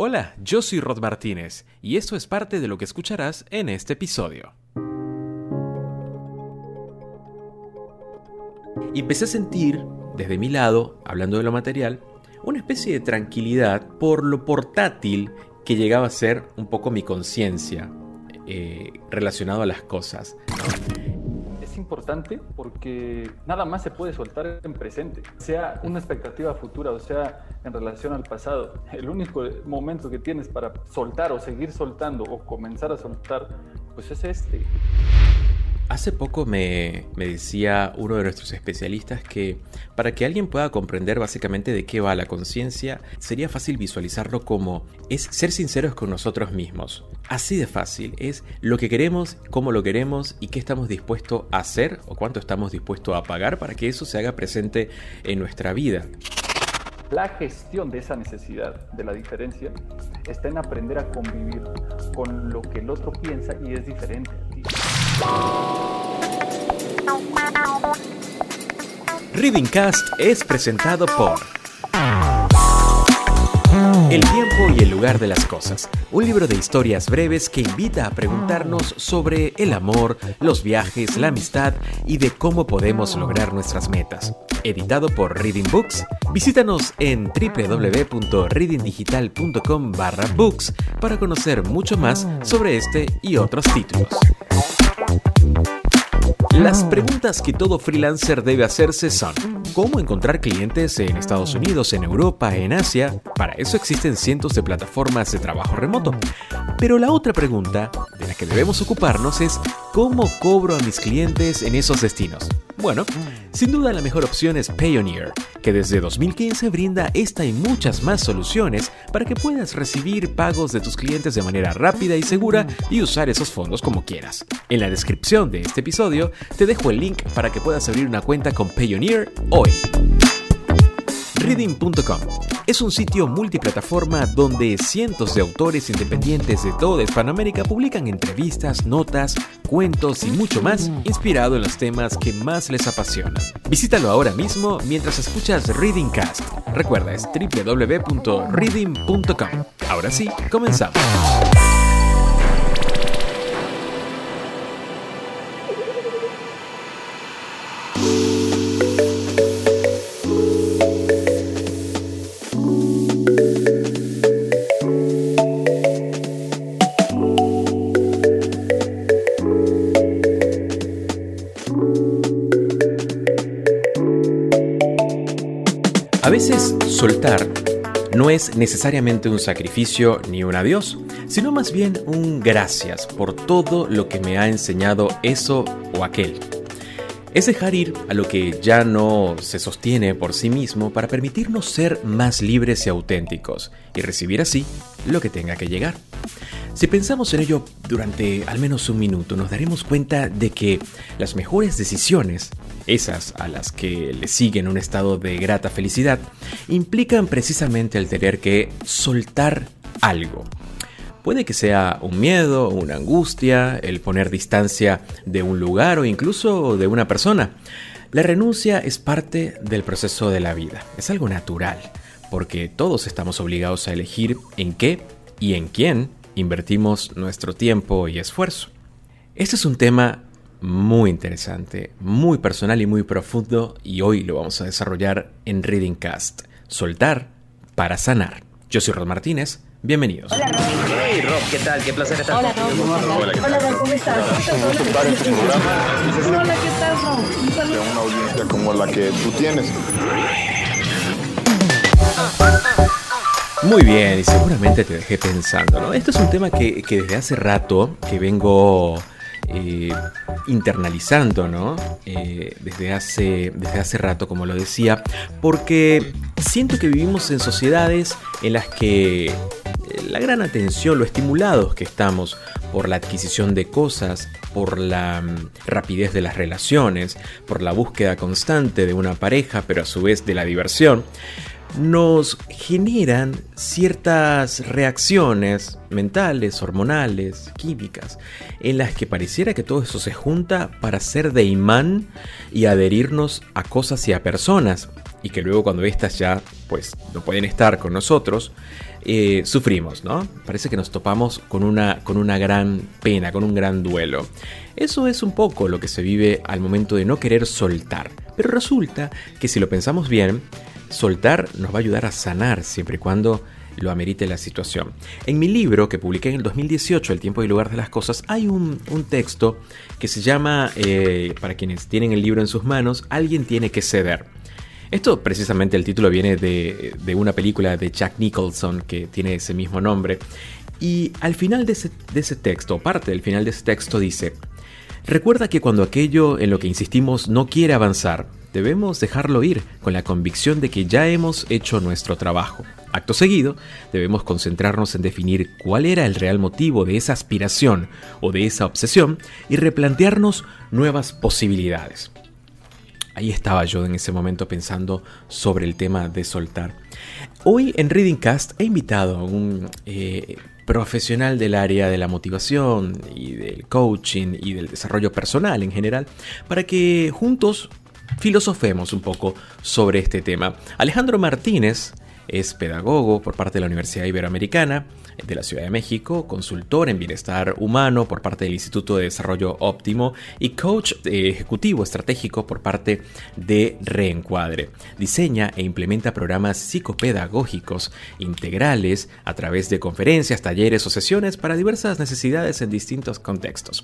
Hola, yo soy Rod Martínez y esto es parte de lo que escucharás en este episodio. Empecé a sentir, desde mi lado, hablando de lo material, una especie de tranquilidad por lo portátil que llegaba a ser un poco mi conciencia eh, relacionado a las cosas. Importante porque nada más se puede soltar en presente, sea una expectativa futura o sea en relación al pasado. El único momento que tienes para soltar o seguir soltando o comenzar a soltar, pues es este. Hace poco me, decía uno de nuestros especialistas que para que alguien pueda comprender básicamente de qué va la conciencia, sería fácil visualizarlo como es ser sinceros con nosotros mismos. Así de fácil, es lo que queremos, cómo lo queremos y qué estamos dispuestos a hacer o cuánto estamos dispuestos a pagar para que eso se haga presente en nuestra vida. La gestión de esa necesidad, de la diferencia, está en aprender a convivir con lo que el otro piensa y es diferente a ti. Reading Cast es presentado por El tiempo y el lugar de las cosas, un libro de historias breves que invita a preguntarnos sobre el amor, los viajes, la amistad y de cómo podemos lograr nuestras metas. Editado por Reading Books, visítanos en www.readingdigital.com/books para conocer mucho más sobre este y otros títulos. Las preguntas que todo freelancer debe hacerse son, ¿cómo encontrar clientes en Estados Unidos, en Europa, en Asia? Para eso existen cientos de plataformas de trabajo remoto. Pero la otra pregunta de la que debemos ocuparnos es, ¿cómo cobro a mis clientes en esos destinos? Bueno, sin duda la mejor opción es Payoneer, que desde 2015 brinda esta y muchas más soluciones para que puedas recibir pagos de tus clientes de manera rápida y segura y usar esos fondos como quieras. En la descripción de este episodio te dejo el link para que puedas abrir una cuenta con Payoneer hoy. Reading.com es un sitio multiplataforma donde cientos de autores independientes de toda Hispanoamérica publican entrevistas, notas, cuentos y mucho más inspirado en los temas que más les apasionan. Visítalo ahora mismo mientras escuchas Reading Cast. Recuerda, es www.reading.com. Ahora sí, comenzamos. Necesariamente un sacrificio ni un adiós, sino más bien un gracias por todo lo que me ha enseñado eso o aquel. Es dejar ir a lo que ya no se sostiene por sí mismo para permitirnos ser más libres y auténticos y recibir así lo que tenga que llegar. Si pensamos en ello durante al menos un minuto, nos daremos cuenta de que las mejores decisiones, esas a las que le siguen un estado de grata felicidad, implican precisamente el tener que soltar algo. Puede que sea un miedo, una angustia, el poner distancia de un lugar o incluso de una persona. La renuncia es parte del proceso de la vida, es algo natural, porque todos estamos obligados a elegir en qué y en quién invertimos nuestro tiempo y esfuerzo. Este es un tema muy interesante, muy personal y muy profundo y hoy lo vamos a desarrollar en Reading Cast. Soltar para sanar. Yo soy Rod Martínez, bienvenidos. Hola Rob. Hey Rob, ¿qué tal? Qué placer estar Hola Rob. Hola, ¿qué Hola tal? Rob, ¿cómo estás? Hola, ¿qué tal Rob? Un saludo. de una audiencia como la que tú tienes. Muy bien, y seguramente te dejé pensando, ¿no? Esto es un tema que, que desde hace rato que vengo eh, internalizando, ¿no? Eh, desde, hace, desde hace rato, como lo decía, porque siento que vivimos en sociedades en las que eh, la gran atención, lo estimulados que estamos por la adquisición de cosas, por la mm, rapidez de las relaciones, por la búsqueda constante de una pareja, pero a su vez de la diversión, nos generan ciertas reacciones mentales, hormonales, químicas, en las que pareciera que todo eso se junta para ser de imán y adherirnos a cosas y a personas, y que luego cuando éstas ya pues no pueden estar con nosotros, eh, sufrimos, ¿no? Parece que nos topamos con una, con una gran pena, con un gran duelo. Eso es un poco lo que se vive al momento de no querer soltar. Pero resulta que si lo pensamos bien, soltar nos va a ayudar a sanar siempre y cuando lo amerite la situación. En mi libro que publiqué en el 2018, El tiempo y lugar de las cosas, hay un, texto que se llama, eh, para quienes tienen el libro en sus manos, Alguien tiene que ceder. Esto precisamente el título viene de, una película de Jack Nicholson que tiene ese mismo nombre. Y al final de ese, de ese texto, parte del final de ese texto dice, recuerda que cuando aquello en lo que insistimos no quiere avanzar, debemos dejarlo ir con la convicción de que ya hemos hecho nuestro trabajo. Acto seguido, debemos concentrarnos en definir cuál era el real motivo de esa aspiración o de esa obsesión y replantearnos nuevas posibilidades. Ahí estaba yo en ese momento pensando sobre el tema de soltar. Hoy en Reading Cast he invitado a un eh, profesional del área de la motivación y del coaching y del desarrollo personal en general para que juntos filosofemos un poco sobre este tema. Alejandro Martínez es pedagogo por parte de la Universidad Iberoamericana de la Ciudad de México, consultor en bienestar humano por parte del Instituto de Desarrollo Óptimo y coach ejecutivo estratégico por parte de Reencuadre. Diseña e implementa programas psicopedagógicos integrales a través de conferencias, talleres o sesiones para diversas necesidades en distintos contextos.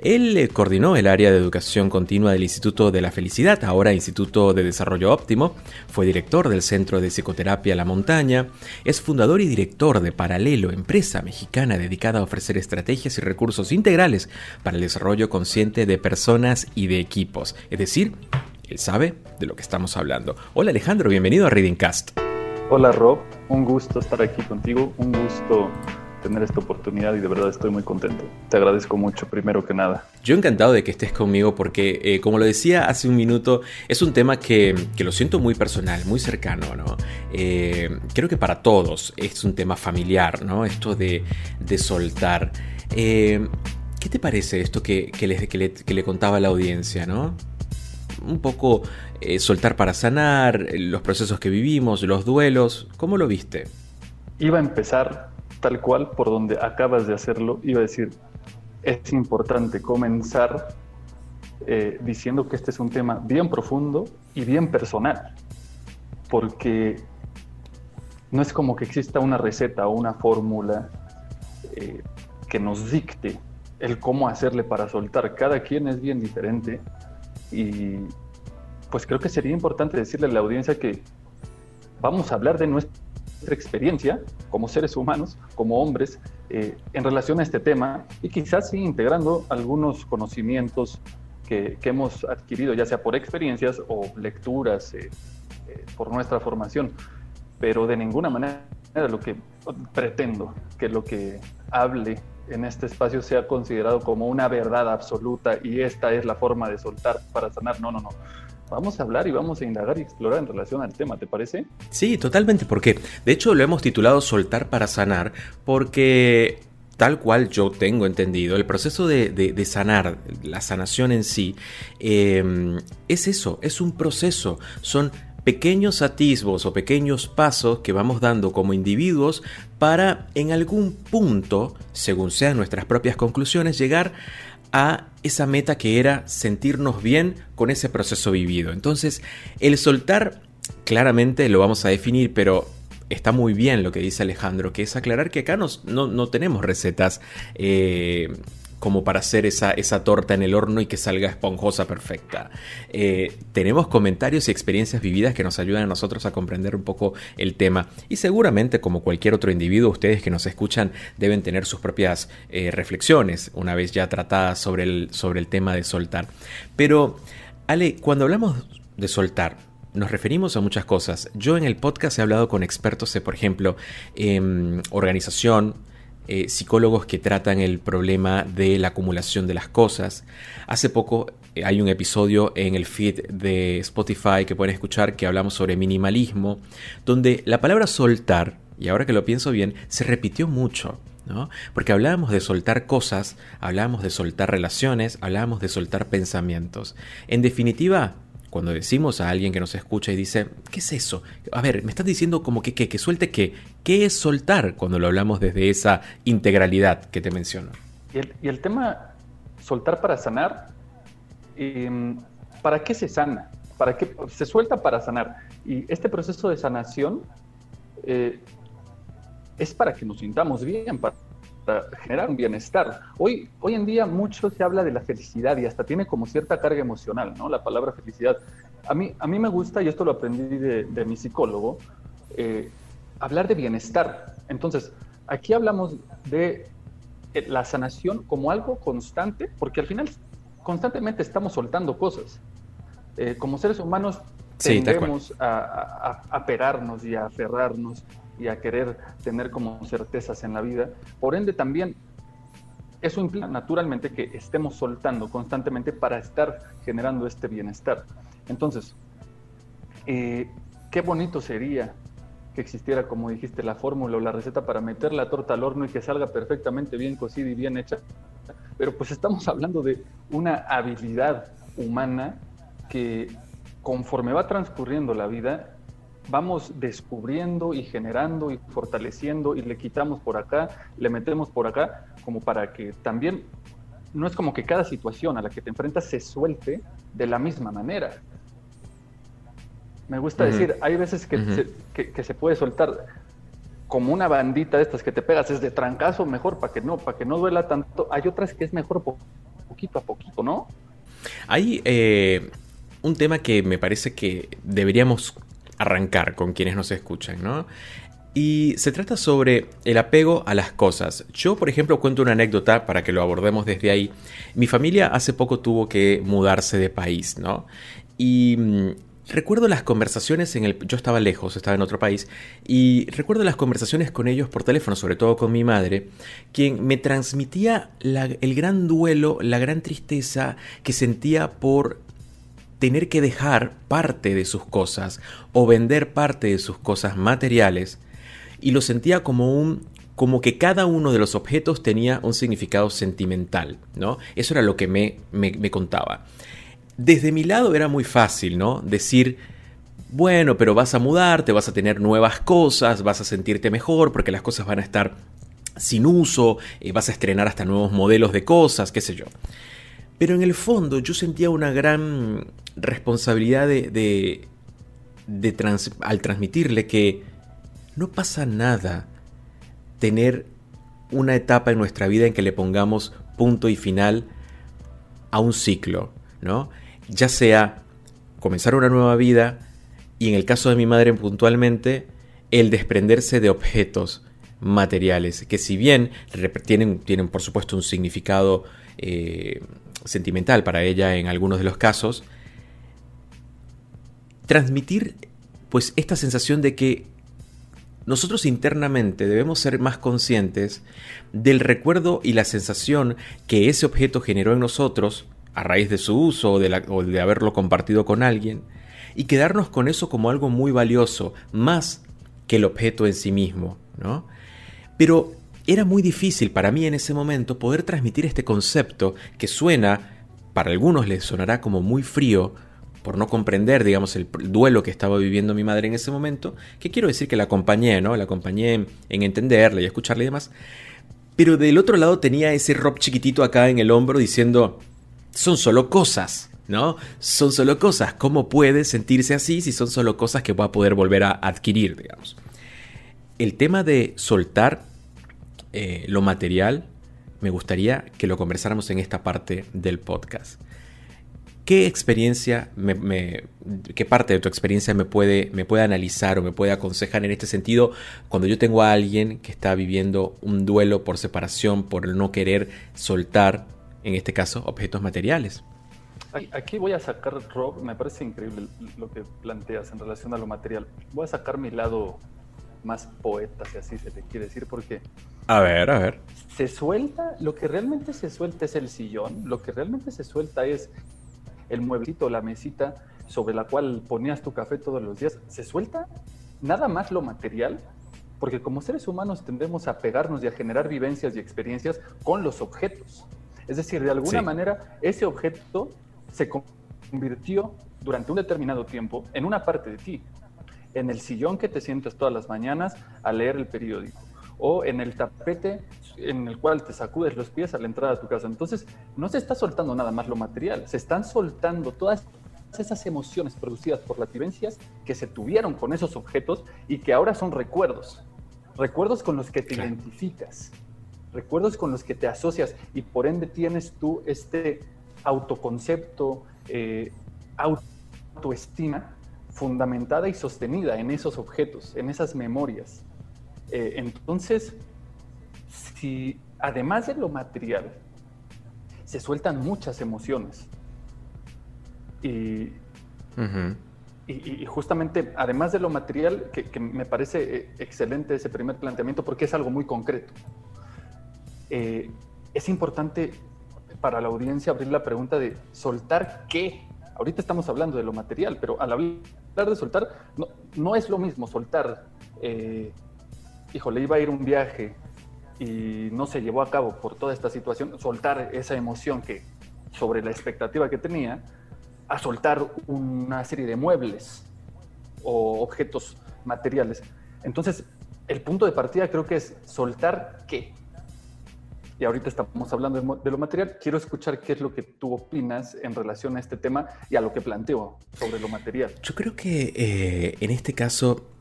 Él eh, coordinó el área de educación continua del Instituto de la Felicidad, ahora Instituto de Desarrollo Óptimo, fue director del Centro de Psicoterapia La Montaña, es fundador y director de Paralelo empresa mexicana dedicada a ofrecer estrategias y recursos integrales para el desarrollo consciente de personas y de equipos. Es decir, él sabe de lo que estamos hablando. Hola Alejandro, bienvenido a Reading Cast. Hola Rob, un gusto estar aquí contigo, un gusto tener esta oportunidad y de verdad estoy muy contento. Te agradezco mucho, primero que nada. Yo encantado de que estés conmigo porque, eh, como lo decía hace un minuto, es un tema que, lo siento muy personal, muy cercano, ¿no? Eh, creo que para todos es un tema familiar, ¿no? Esto de, soltar. Eh, ¿Qué te parece esto que, le, que, le, contaba a la audiencia, ¿no? Un poco soltar para sanar, los procesos que vivimos, los duelos, ¿cómo lo viste? Iba a empezar tal cual por donde acabas de hacerlo, iba a decir, es importante comenzar eh, diciendo que este es un tema bien profundo y bien personal, porque no es como que exista una receta o una fórmula eh, que nos dicte el cómo hacerle para soltar. Cada quien es bien diferente y pues creo que sería importante decirle a la audiencia que vamos a hablar de nuestra experiencia como seres humanos, como hombres, eh, en relación a este tema y quizás sí integrando algunos conocimientos que, hemos adquirido, ya sea por experiencias o lecturas, eh, eh, por nuestra formación, pero de ninguna manera lo que pretendo que lo que hable en este espacio sea considerado como una verdad absoluta y esta es la forma de soltar para sanar. No, no, no vamos a hablar y vamos a indagar y explorar en relación al tema, ¿te parece? Sí, totalmente, porque de hecho lo hemos titulado Soltar para sanar, porque tal cual yo tengo entendido, el proceso de, sanar, la sanación en sí, em, es eso, es un proceso, son pequeños atisbos o pequeños pasos que vamos dando como individuos para en algún punto, según sean nuestras propias conclusiones, llegar a esa meta que era sentirnos bien con ese proceso vivido. Entonces, el soltar claramente lo vamos a definir, pero está muy bien lo que dice Alejandro, que es aclarar que acá no, no tenemos recetas eh, como para hacer esa, esa torta en el horno y que salga esponjosa perfecta. Eh, tenemos comentarios y experiencias vividas que nos ayudan a nosotros a comprender un poco el tema y seguramente como cualquier otro individuo ustedes que nos escuchan deben tener sus propias eh, reflexiones una vez ya tratadas sobre el, sobre el tema de soltar. Pero Ale, cuando hablamos de soltar, nos referimos a muchas cosas. Yo en el podcast he hablado con expertos de, por ejemplo, en organización, eh, psicólogos que tratan el problema de la acumulación de las cosas. Hace poco eh, hay un episodio en el feed de Spotify que pueden escuchar que hablamos sobre minimalismo, donde la palabra soltar, y ahora que lo pienso bien, se repitió mucho. ¿no? Porque hablábamos de soltar cosas, hablábamos de soltar relaciones, hablábamos de soltar pensamientos. En definitiva, cuando decimos a alguien que nos escucha y dice, ¿qué es eso? A ver, me estás diciendo como que, que, que suelte qué. ¿Qué es soltar cuando lo hablamos desde esa integralidad que te menciono? Y el, tema soltar para sanar, eh, ¿para qué se sana? ¿Para qué se suelta para sanar? Y este proceso de sanación eh, es para que nos sintamos bien, para, para, generar un bienestar. Hoy, hoy en día mucho se habla de la felicidad y hasta tiene como cierta carga emocional, ¿no? La palabra felicidad. A mí, a mí me gusta, y esto lo aprendí de, de mi psicólogo, eh, hablar de bienestar. Entonces, aquí hablamos de eh, la sanación como algo constante, porque al final constantemente estamos soltando cosas. Eh, como seres humanos Sí, tendemos a, a, a pegarnos y a aferrarnos y a querer tener como certezas en la vida. Por ende, también eso implica naturalmente que estemos soltando constantemente para estar generando este bienestar. Entonces, eh, qué bonito sería que existiera, como dijiste, la fórmula o la receta para meter la torta al horno y que salga perfectamente bien cocida y bien hecha. Pero pues estamos hablando de una habilidad humana que conforme va transcurriendo la vida, vamos descubriendo y generando y fortaleciendo y le quitamos por acá, le metemos por acá, como para que también no es como que cada situación a la que te enfrentas se suelte de la misma manera. Me gusta uh -huh. decir, hay veces que, uh -huh. se, que, que, se, puede soltar como una bandita de estas que te pegas, es de trancazo mejor para que no, para que no duela tanto. Hay otras que es mejor po poquito a poquito, ¿no? Hay eh, un tema que me parece que deberíamos arrancar con quienes nos escuchan, ¿no? Y se trata sobre el apego a las cosas. Yo, por ejemplo, cuento una anécdota para que lo abordemos desde ahí. Mi familia hace poco tuvo que mudarse de país, ¿no? Y mmm, recuerdo las conversaciones en el... Yo estaba lejos, estaba en otro país, y recuerdo las conversaciones con ellos por teléfono, sobre todo con mi madre, quien me transmitía el gran duelo, la gran tristeza que sentía por tener que dejar parte de sus cosas o vender parte de sus cosas materiales y lo sentía como un como que cada uno de los objetos tenía un significado sentimental, ¿no? Eso era lo que me, me, contaba. Desde mi lado era muy fácil, ¿no? Decir, bueno, pero vas a mudarte, vas a tener nuevas cosas, vas a sentirte mejor porque las cosas van a estar sin uso, eh, vas a estrenar hasta nuevos modelos de cosas, qué sé yo. Pero en el fondo yo sentía una gran responsabilidad de, de, trans, al transmitirle que no pasa nada tener una etapa en nuestra vida en que le pongamos punto y final a un ciclo, ¿no? Ya sea comenzar una nueva vida y en el caso de mi madre puntualmente, el desprenderse de objetos materiales, que si bien tienen, tienen por supuesto un significado eh, sentimental para ella en algunos de los casos, transmitir pues esta sensación de que nosotros internamente debemos ser más conscientes del recuerdo y la sensación que ese objeto generó en nosotros a raíz de su uso o de, de haberlo compartido con alguien y quedarnos con eso como algo muy valioso, más que el objeto en sí mismo, ¿no? Pero era muy difícil para mí en ese momento poder transmitir este concepto que suena, para algunos les sonará como muy frío, por no comprender, digamos, el duelo que estaba viviendo mi madre en ese momento, que quiero decir que la acompañé, ¿no? La acompañé en, en entenderla y escucharla y demás. Pero del otro lado tenía ese Rob chiquitito acá en el hombro diciendo, son solo cosas, ¿no? Son solo cosas. ¿Cómo puede sentirse así si son solo cosas que va a poder volver a adquirir, digamos? El tema de soltar eh, lo material, me gustaría que lo conversáramos en esta parte del podcast. ¿Qué experiencia, qué parte de tu experiencia me puede, me puede analizar o me puede aconsejar en este sentido cuando yo tengo a alguien que está viviendo un duelo por separación, por no querer soltar, en este caso, objetos materiales? Aquí voy a sacar, Rob, me parece increíble lo que planteas en relación a lo material. Voy a sacar mi lado más poeta, si así se le quiere decir, porque... A ver, a ver. Se suelta, lo que realmente se suelta es el sillón, lo que realmente se suelta es el mueblecito, la mesita sobre la cual ponías tu café todos los días, se suelta nada más lo material, porque como seres humanos tendemos a pegarnos y a generar vivencias y experiencias con los objetos. Es decir, de alguna sí. manera ese objeto se convirtió durante un determinado tiempo en una parte de ti, en el sillón que te sientes todas las mañanas a leer el periódico o en el tapete en el cual te sacudes los pies a la entrada de tu casa. Entonces, no se está soltando nada más lo material, se están soltando todas esas emociones producidas por las vivencias que se tuvieron con esos objetos y que ahora son recuerdos. Recuerdos con los que te identificas, recuerdos con los que te asocias y por ende tienes tú este autoconcepto, eh, autoestima fundamentada y sostenida en esos objetos, en esas memorias. Eh, entonces, si además de lo material, se sueltan muchas emociones. Y, y, justamente, además de lo material, que, me parece eh, excelente ese primer planteamiento porque es algo muy concreto. Eh, es importante para la audiencia abrir la pregunta de soltar qué. Ahorita estamos hablando de lo material, pero al hablar de soltar, no, no es lo mismo soltar, eh, híjole, iba a ir un viaje y no se llevó a cabo por toda esta situación, soltar esa emoción que sobre la expectativa que tenía, a soltar una serie de muebles o objetos materiales. Entonces, el punto de partida creo que es soltar qué. Y ahorita estamos hablando de, lo material. Quiero escuchar qué es lo que tú opinas en relación a este tema y a lo que planteo sobre lo material. Yo creo que eh, en este caso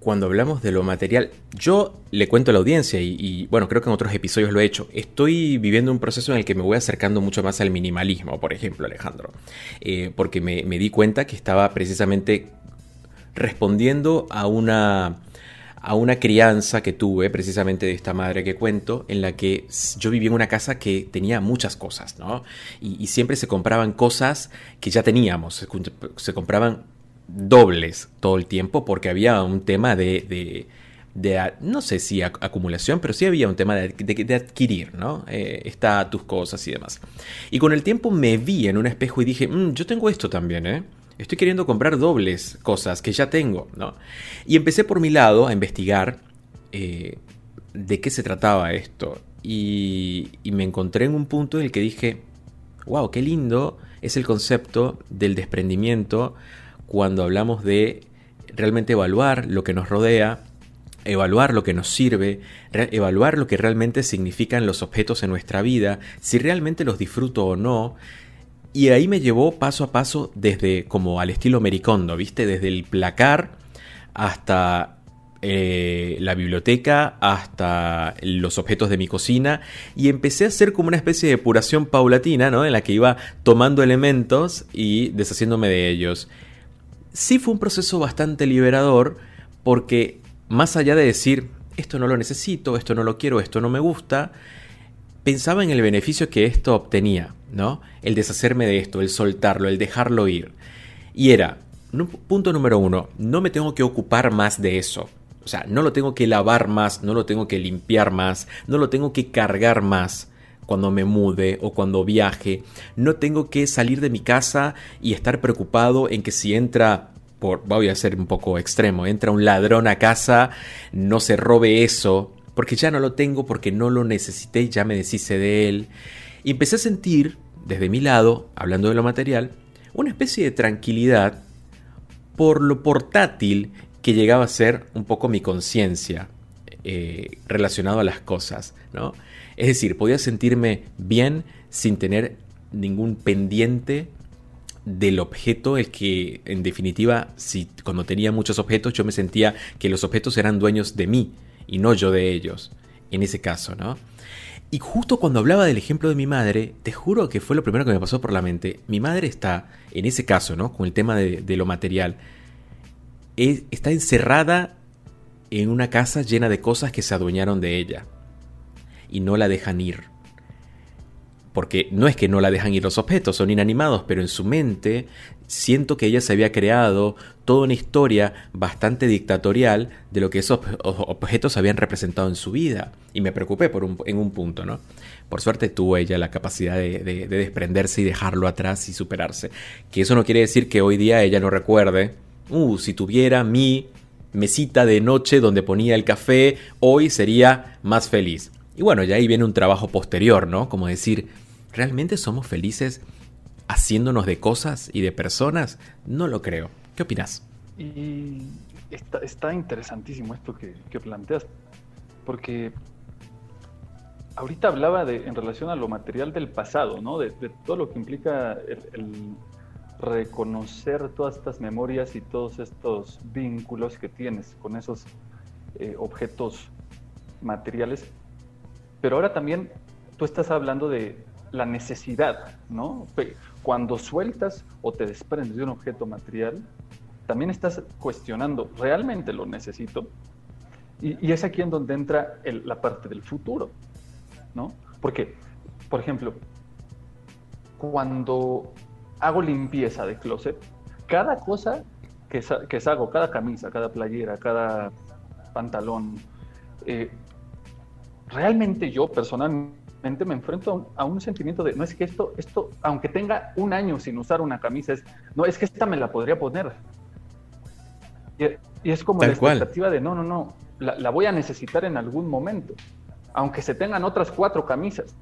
cuando hablamos de lo material, yo le cuento a la audiencia y, bueno, creo que en otros episodios lo he hecho, estoy viviendo un proceso en el que me voy acercando mucho más al minimalismo, por ejemplo, Alejandro, eh, porque me, di cuenta que estaba precisamente respondiendo a una, a una crianza que tuve precisamente de esta madre que cuento, en la que yo vivía en una casa que tenía muchas cosas, ¿no? Y, siempre se compraban cosas que ya teníamos, se, se compraban dobles todo el tiempo porque había un tema de, de, no sé si acumulación, pero sí había un tema de, de adquirir, ¿no? Eh, está tus cosas y demás. Y con el tiempo me vi en un espejo y dije, mm, yo tengo esto también, ¿eh? Estoy queriendo comprar dobles cosas que ya tengo, ¿no? Y empecé por mi lado a investigar eh, de qué se trataba esto. Y, y me encontré en un punto en el que dije, wow, qué lindo es el concepto del desprendimiento cuando hablamos de realmente evaluar lo que nos rodea, evaluar lo que nos sirve, evaluar lo que realmente significan los objetos en nuestra vida, si realmente los disfruto o no. Y ahí me llevó paso a paso desde como al estilo Mericondo, ¿viste? Desde el placar hasta eh, la biblioteca hasta los objetos de mi cocina y empecé a hacer como una especie de depuración paulatina, ¿no? En la que iba tomando elementos y deshaciéndome de ellos sí fue un proceso bastante liberador porque más allá de decir esto no lo necesito, esto no lo quiero, esto no me gusta, pensaba en el beneficio que esto obtenía, ¿no? El deshacerme de esto, el soltarlo, el dejarlo ir. Y era, punto número uno, no me tengo que ocupar más de eso. O sea, no lo tengo que lavar más, no lo tengo que limpiar más, no lo tengo que cargar más cuando me mude o cuando viaje. No tengo que salir de mi casa y estar preocupado en que si entra por, voy a ser un poco extremo, entra un ladrón a casa, no se robe eso, porque ya no lo tengo, porque no lo necesité y ya me deshice de él. Y empecé a sentir, desde mi lado, hablando de lo material, una especie de tranquilidad por lo portátil que llegaba a ser un poco mi conciencia eh, relacionado a las cosas, ¿no? Es decir, podía sentirme bien sin tener ningún pendiente del objeto, el que en definitiva, si cuando tenía muchos objetos yo me sentía que los objetos eran dueños de mí y no yo de ellos, en ese caso, ¿no? Y justo cuando hablaba del ejemplo de mi madre, te juro que fue lo primero que me pasó por la mente. Mi madre está, en ese caso, ¿no? Con el tema de, lo material, está encerrada en una casa llena de cosas que se adueñaron de ella y no la dejan ir. Porque no es que no la dejan ir los objetos, son inanimados, pero en su mente siento que ella se había creado toda una historia bastante dictatorial de lo que esos objetos habían representado en su vida. Y me preocupé por en un punto, ¿no? Por suerte tuvo ella la capacidad de, de desprenderse y dejarlo atrás y superarse. Que eso no quiere decir que hoy día ella no recuerde, uh, si tuviera mi mesita de noche donde ponía el café, hoy sería más feliz. Y bueno, ya ahí viene un trabajo posterior, ¿no? Como decir, ¿realmente somos felices haciéndonos de cosas y de personas? No lo creo. ¿Qué opinas? Y está, interesantísimo esto que, planteas, porque ahorita hablaba de, en relación a lo material del pasado, ¿no? De, todo lo que implica el, reconocer todas estas memorias y todos estos vínculos que tienes con esos eh, objetos materiales. Pero ahora también tú estás hablando de la necesidad, ¿no? Cuando sueltas o te desprendes de un objeto material, también estás cuestionando, ¿realmente lo necesito? Y, es aquí en donde entra la parte del futuro, ¿no? Porque, por ejemplo, cuando hago limpieza de closet, cada cosa que, que hago, cada camisa, cada playera, cada pantalón, eh, realmente yo personalmente me enfrento a un, sentimiento de, no es que esto, esto, aunque tenga un año sin usar una camisa, es, no, es que esta me la podría poner. Y, es como la expectativa de, no, no, no, la, voy a necesitar en algún momento, aunque se tengan otras cuatro camisas.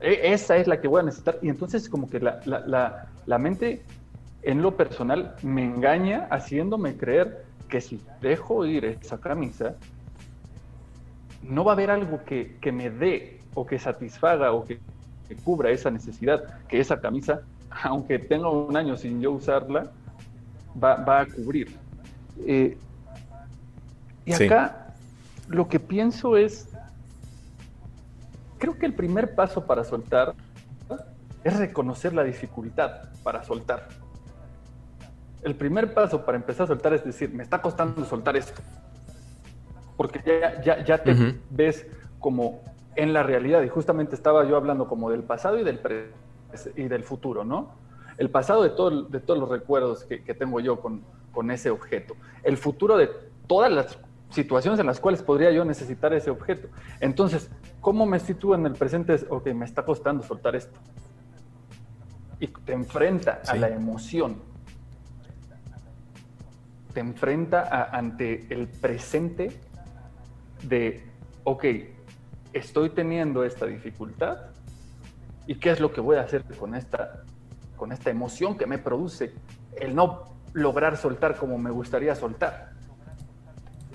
E, esa es la que voy a necesitar. Y entonces como que la, la, la mente en lo personal me engaña haciéndome creer que si dejo ir esa camisa, no va a haber algo que, que me dé o que satisfaga o que, cubra esa necesidad que esa camisa, aunque tenga un año sin yo usarla, va, va a cubrir. Eh, y acá lo que pienso es, creo que el primer paso para soltar es reconocer la dificultad para soltar. El primer paso para empezar a soltar es decir, me está costando soltar esto. Porque ya, ya, te ves como en la realidad. Y justamente estaba yo hablando como del pasado y del, y del futuro, ¿no? El pasado de, todo, de todos los recuerdos que, que tengo yo con, con ese objeto. El futuro de todas las situaciones en las cuales podría yo necesitar ese objeto. Entonces, ¿cómo me sitúo en el presente? Es, ok, me está costando soltar esto. Y te enfrenta a la emoción. Te enfrenta ante el presente de, ok, estoy teniendo esta dificultad y qué es lo que voy a hacer con esta, con esta emoción que me produce el no lograr soltar como me gustaría soltar.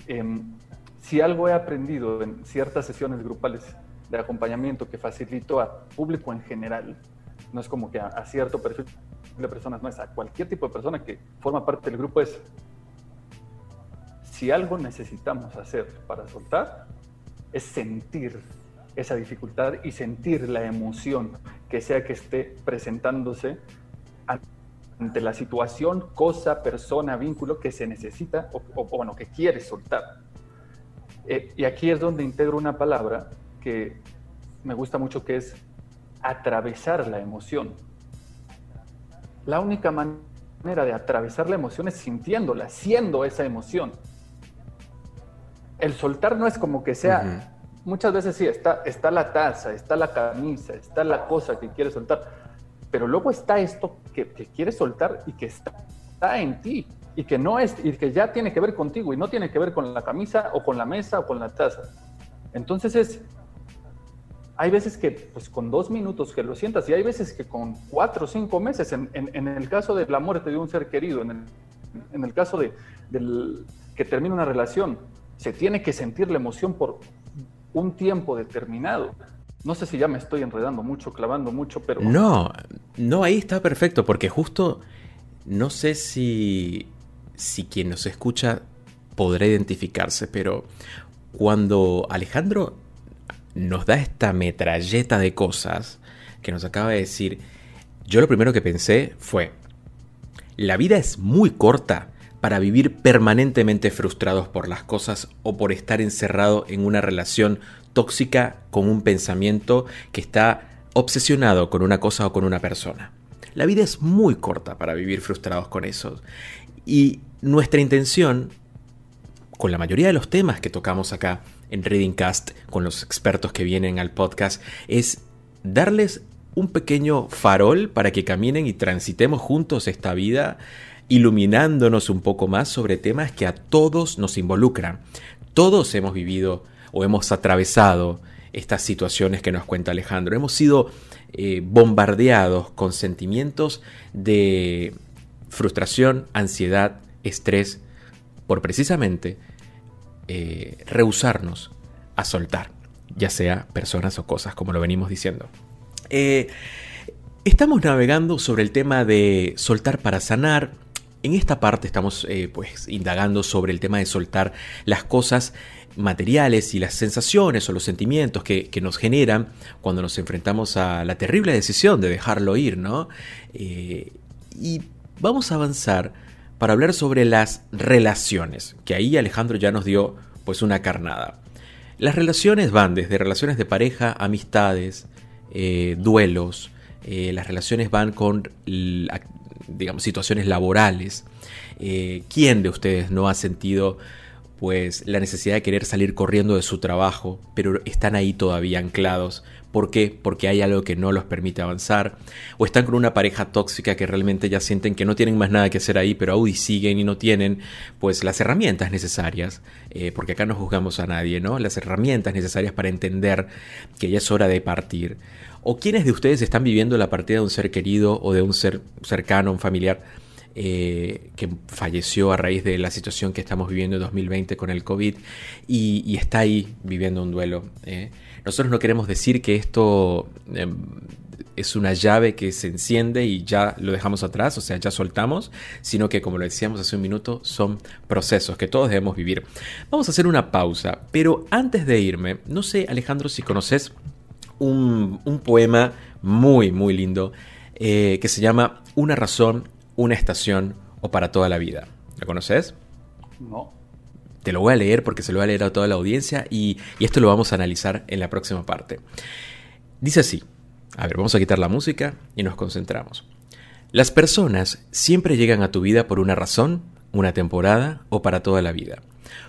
Em, si algo he aprendido en ciertas sesiones grupales de acompañamiento que facilito a público en general, no es como que a, cierto perfil de personas, no es a cualquier tipo de persona que forma parte del grupo, es si algo necesitamos hacer para soltar, es sentir esa dificultad y sentir la emoción que sea que esté presentándose ante la situación, cosa, persona, vínculo que se necesita o, bueno, que quiere soltar. Eh, y aquí es donde integro una palabra que me gusta mucho que es atravesar la emoción. La única manera de atravesar la emoción es sintiéndola, siendo esa emoción. El soltar no es como que sea, muchas veces sí, está, está la taza, está la camisa, está la cosa que quiere soltar, pero luego está esto que, que quieres soltar y que está, en ti y que no es y que ya tiene que ver contigo y no tiene que ver con la camisa o con la mesa o con la taza. Entonces es hay veces que pues con dos minutos que lo sientas y hay veces que con cuatro o cinco meses, en, en, el caso de la muerte de un ser querido, en el, en el caso de del, que termina una relación, se tiene que sentir la emoción por un tiempo determinado. No sé si ya me estoy enredando mucho, clavando mucho, pero... No, no, ahí está perfecto, porque justo no sé si, si quien nos escucha podrá identificarse, pero cuando Alejandro nos da esta metralleta de cosas que nos acaba de decir, yo lo primero que pensé fue, la vida es muy corta para vivir permanentemente frustrados por las cosas o por estar encerrado en una relación tóxica con un pensamiento que está obsesionado con una cosa o con una persona. La vida es muy corta para vivir frustrados con eso. Y nuestra intención, con la mayoría de los temas que tocamos acá en Reading Cast, con los expertos que vienen al podcast, es darles un pequeño farol para que caminen y transitemos juntos esta vida, iluminándonos un poco más sobre temas que a todos nos involucran. Todos hemos vivido o hemos atravesado estas situaciones que nos cuenta Alejandro. Hemos sido eh, bombardeados con sentimientos de frustración, ansiedad, estrés, por precisamente eh, rehusarnos a soltar, ya sea personas o cosas, como lo venimos diciendo. Eh, estamos navegando sobre el tema de soltar para sanar. En esta parte estamos eh, pues indagando sobre el tema de soltar las cosas materiales y las sensaciones o los sentimientos que, nos generan cuando nos enfrentamos a la terrible decisión de dejarlo ir, ¿no? y vamos a avanzar para hablar sobre las relaciones, que ahí Alejandro ya nos dio pues una carnada. Las relaciones van desde relaciones de pareja, amistades, eh, duelos, eh, las relaciones van con, digamos, situaciones laborales. Eh, ¿Quién de ustedes no ha sentido pues la necesidad de querer salir corriendo de su trabajo, pero están ahí todavía anclados ¿Por qué? Porque hay algo que no los permite avanzar. O están con una pareja tóxica que realmente ya sienten que no tienen más nada que hacer ahí, pero aún siguen y no tienen pues las herramientas necesarias. Eh, porque acá no juzgamos a nadie, ¿no? Las herramientas necesarias para entender que ya es hora de partir. O quienes de ustedes están viviendo la partida de un ser querido o de un ser cercano, un familiar. Eh, que falleció a raíz de la situación que estamos viviendo en 2020 con el COVID y, está ahí viviendo un duelo. ¿eh? Nosotros no queremos decir que esto em, es una llave que se enciende y ya lo dejamos atrás, o sea, ya soltamos, sino que como lo decíamos hace un minuto, son procesos que todos debemos vivir. Vamos a hacer una pausa, pero antes de irme, no sé Alejandro si conoces un, poema muy, muy lindo eh, que se llama Una razón, una estación o para toda la vida. ¿Lo conoces? No. Te lo voy a leer porque se lo voy a leer a toda la audiencia y, esto lo vamos a analizar en la próxima parte. Dice así, a ver, vamos a quitar la música y nos concentramos. Las personas siempre llegan a tu vida por una razón, una temporada o para toda la vida.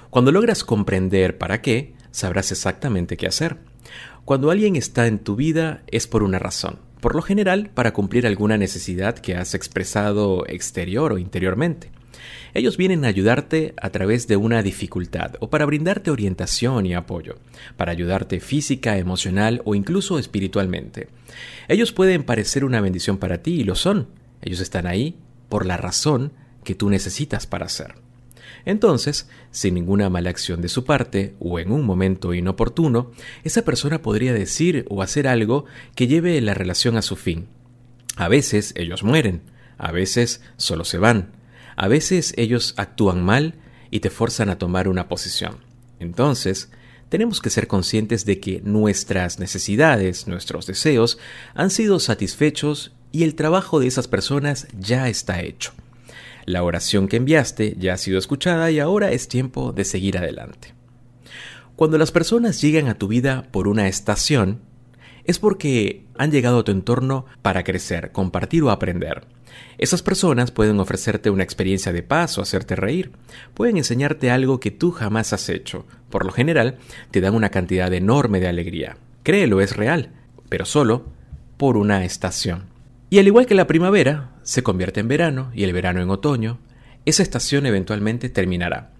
Cuando logras comprender para qué, sabrás exactamente qué hacer. Cuando alguien está en tu vida es por una razón, por lo general para cumplir alguna necesidad que has expresado exterior o interiormente. Ellos vienen a ayudarte a través de una dificultad o para brindarte orientación y apoyo, para ayudarte física, emocional o incluso espiritualmente. Ellos pueden parecer una bendición para ti y lo son. Ellos están ahí por la razón que tú necesitas para ser. Entonces, sin ninguna mala acción de su parte o en un momento inoportuno, esa persona podría decir o hacer algo que lleve la relación a su fin. A veces ellos mueren, a veces solo se van, a veces ellos actúan mal y te forzan a tomar una posición. Entonces, tenemos que ser conscientes de que nuestras necesidades, nuestros deseos, han sido satisfechos y el trabajo de esas personas ya está hecho. La oración que enviaste ya ha sido escuchada y ahora es tiempo de seguir adelante. Cuando las personas llegan a tu vida por una estación, es porque han llegado a tu entorno para crecer, compartir o aprender. Esas personas pueden ofrecerte una experiencia de paz o hacerte reír. Pueden enseñarte algo que tú jamás has hecho. Por lo general, te dan una cantidad enorme de alegría. Créelo, es real, pero solo por una estación. Y al igual que la primavera se convierte en verano y el verano en otoño, esa estación eventualmente terminará.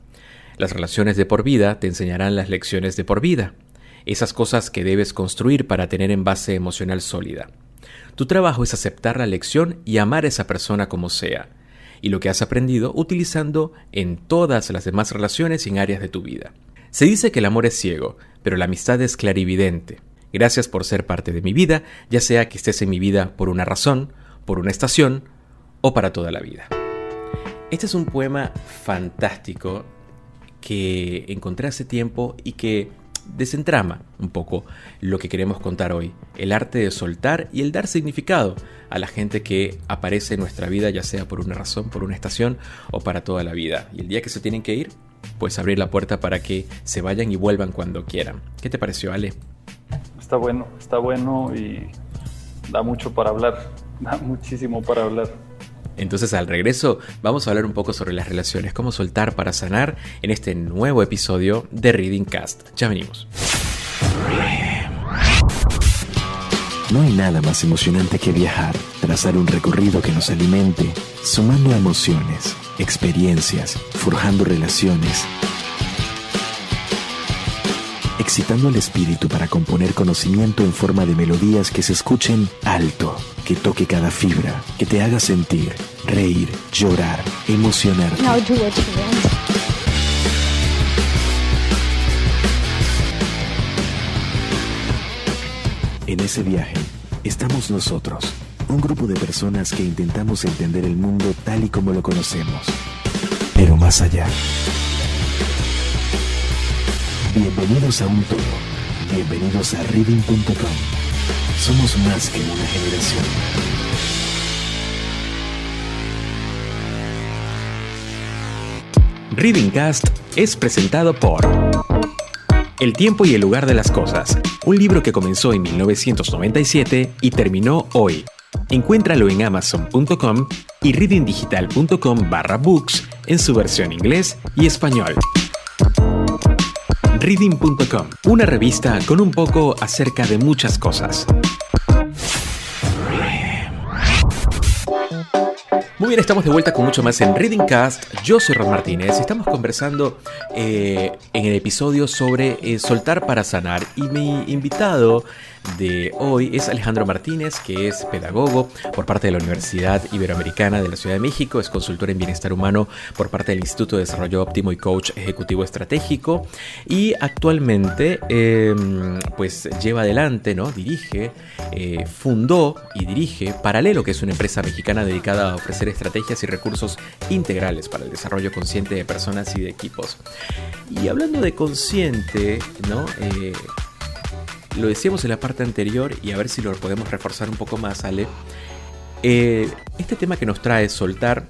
Las relaciones de por vida te enseñarán las lecciones de por vida, esas cosas que debes construir para tener en base emocional sólida. Tu trabajo es aceptar la lección y amar a esa persona como sea, y lo que has aprendido utilizando en todas las demás relaciones y en áreas de tu vida. Se dice que el amor es ciego, pero la amistad es clarividente. Gracias por ser parte de mi vida, ya sea que estés en mi vida por una razón, por una estación o para toda la vida. Este es un poema fantástico que encontré hace tiempo y que desentrama un poco lo que queremos contar hoy, el arte de soltar y el dar significado a la gente que aparece en nuestra vida, ya sea por una razón, por una estación o para toda la vida. Y el día que se tienen que ir, pues abrir la puerta para que se vayan y vuelvan cuando quieran. ¿Qué te pareció, Ale? Está bueno, está bueno y da mucho para hablar, da muchísimo para hablar. Entonces al regreso vamos a hablar un poco sobre las relaciones, cómo soltar para sanar en este nuevo episodio de Reading Cast. Ya venimos. No hay nada más emocionante que viajar, trazar un recorrido que nos alimente, sumando emociones, experiencias, forjando relaciones excitando al espíritu para componer conocimiento en forma de melodías que se escuchen alto, que toque cada fibra, que te haga sentir, reír, llorar, emocionarte. Now do what you want. En ese viaje estamos nosotros, un grupo de personas que intentamos entender el mundo tal y como lo conocemos, pero más allá. Bienvenidos a un todo. Bienvenidos a reading.com. Somos más que una generación. Readingcast es presentado por El tiempo y el lugar de las cosas, un libro que comenzó en 1997 y terminó hoy. Encuéntralo en amazon.com y readingdigital.com barra books en su versión inglés y español. Reading.com, una revista con un poco acerca de muchas cosas. Muy bien, estamos de vuelta con mucho más en Reading Cast. Yo soy Ron Martínez. Estamos conversando eh, en el episodio sobre eh, soltar para sanar. Y mi invitado de hoy es Alejandro Martínez, que es pedagogo por parte de la Universidad Iberoamericana de la Ciudad de México, es consultor en bienestar humano por parte del Instituto de Desarrollo Óptimo y coach ejecutivo estratégico y actualmente eh, pues lleva adelante, ¿no? dirige, eh, fundó y dirige Paralelo, que es una empresa mexicana dedicada a ofrecer estrategias y recursos integrales para el desarrollo consciente de personas y de equipos. Y hablando de consciente, ¿no? Eh, lo decíamos en la parte anterior y a ver si lo podemos reforzar un poco más, Ale. Eh, este tema que nos trae soltar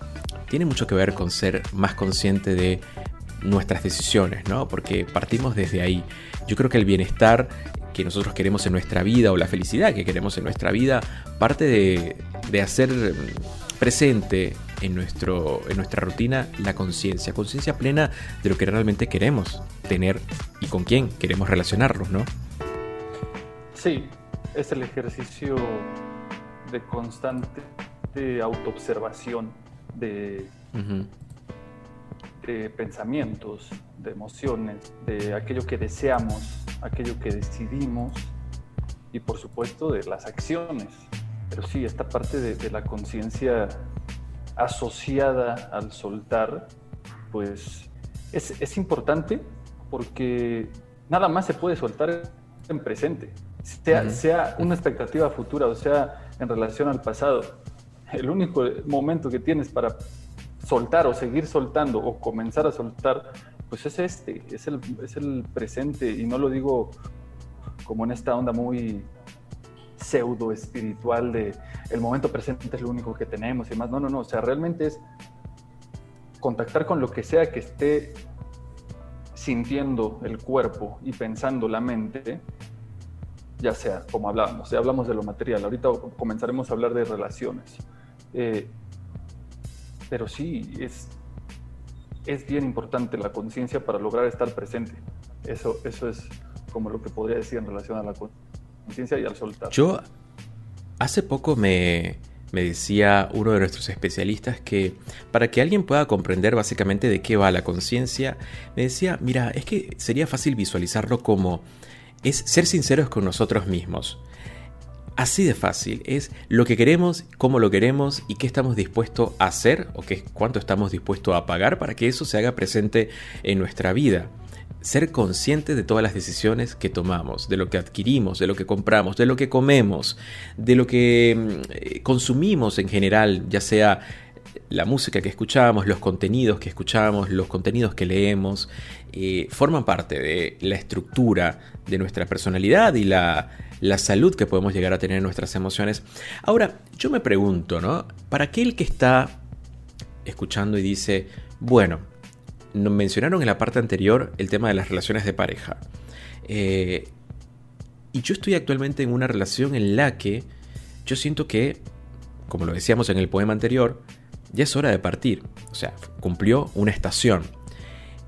tiene mucho que ver con ser más consciente de nuestras decisiones, ¿no? Porque partimos desde ahí. Yo creo que el bienestar que nosotros queremos en nuestra vida o la felicidad que queremos en nuestra vida parte de, de hacer presente en, nuestro, en nuestra rutina la conciencia, conciencia plena de lo que realmente queremos tener y con quién queremos relacionarnos, ¿no? Sí, es el ejercicio de constante autoobservación de, de pensamientos, de emociones, de aquello que deseamos, aquello que decidimos y por supuesto de las acciones. Pero sí, esta parte de, de la conciencia asociada al soltar, pues es, es importante porque nada más se puede soltar en presente sea, sea una expectativa futura o sea en relación al pasado. El único momento que tienes para soltar o seguir soltando o comenzar a soltar, pues es este, es el, es el presente y no lo digo como en esta onda muy pseudo espiritual de el momento presente es lo único que tenemos y más. No, no, no, o sea, realmente es contactar con lo que sea que esté sintiendo el cuerpo y pensando la mente ya sea como hablábamos, ya hablamos de lo material, ahorita comenzaremos a hablar de relaciones. Eh, pero sí, es, es bien importante la conciencia para lograr estar presente. Eso, eso es como lo que podría decir en relación a la conciencia y al soltar. Yo hace poco me, me decía uno de nuestros especialistas que para que alguien pueda comprender básicamente de qué va la conciencia, me decía, mira, es que sería fácil visualizarlo como es ser sinceros con nosotros mismos. Así de fácil, es lo que queremos, cómo lo queremos y qué estamos dispuestos a hacer o qué, cuánto estamos dispuestos a pagar para que eso se haga presente en nuestra vida. Ser consciente de todas las decisiones que tomamos, de lo que adquirimos, de lo que compramos, de lo que comemos, de lo que mm, consumimos en general, ya sea la música que escuchamos, los contenidos que escuchamos, los contenidos que leemos, eh, forman parte de la estructura de nuestra personalidad y la, salud que podemos llegar a tener en nuestras emociones. Ahora, yo me pregunto, ¿no? Para aquel que está escuchando y dice, bueno, mencionaron en la parte anterior el tema de las relaciones de pareja. Eh, y yo estoy actualmente en una relación en la que yo siento que, como lo decíamos en el poema anterior, ya es hora de partir. O sea, cumplió una estación.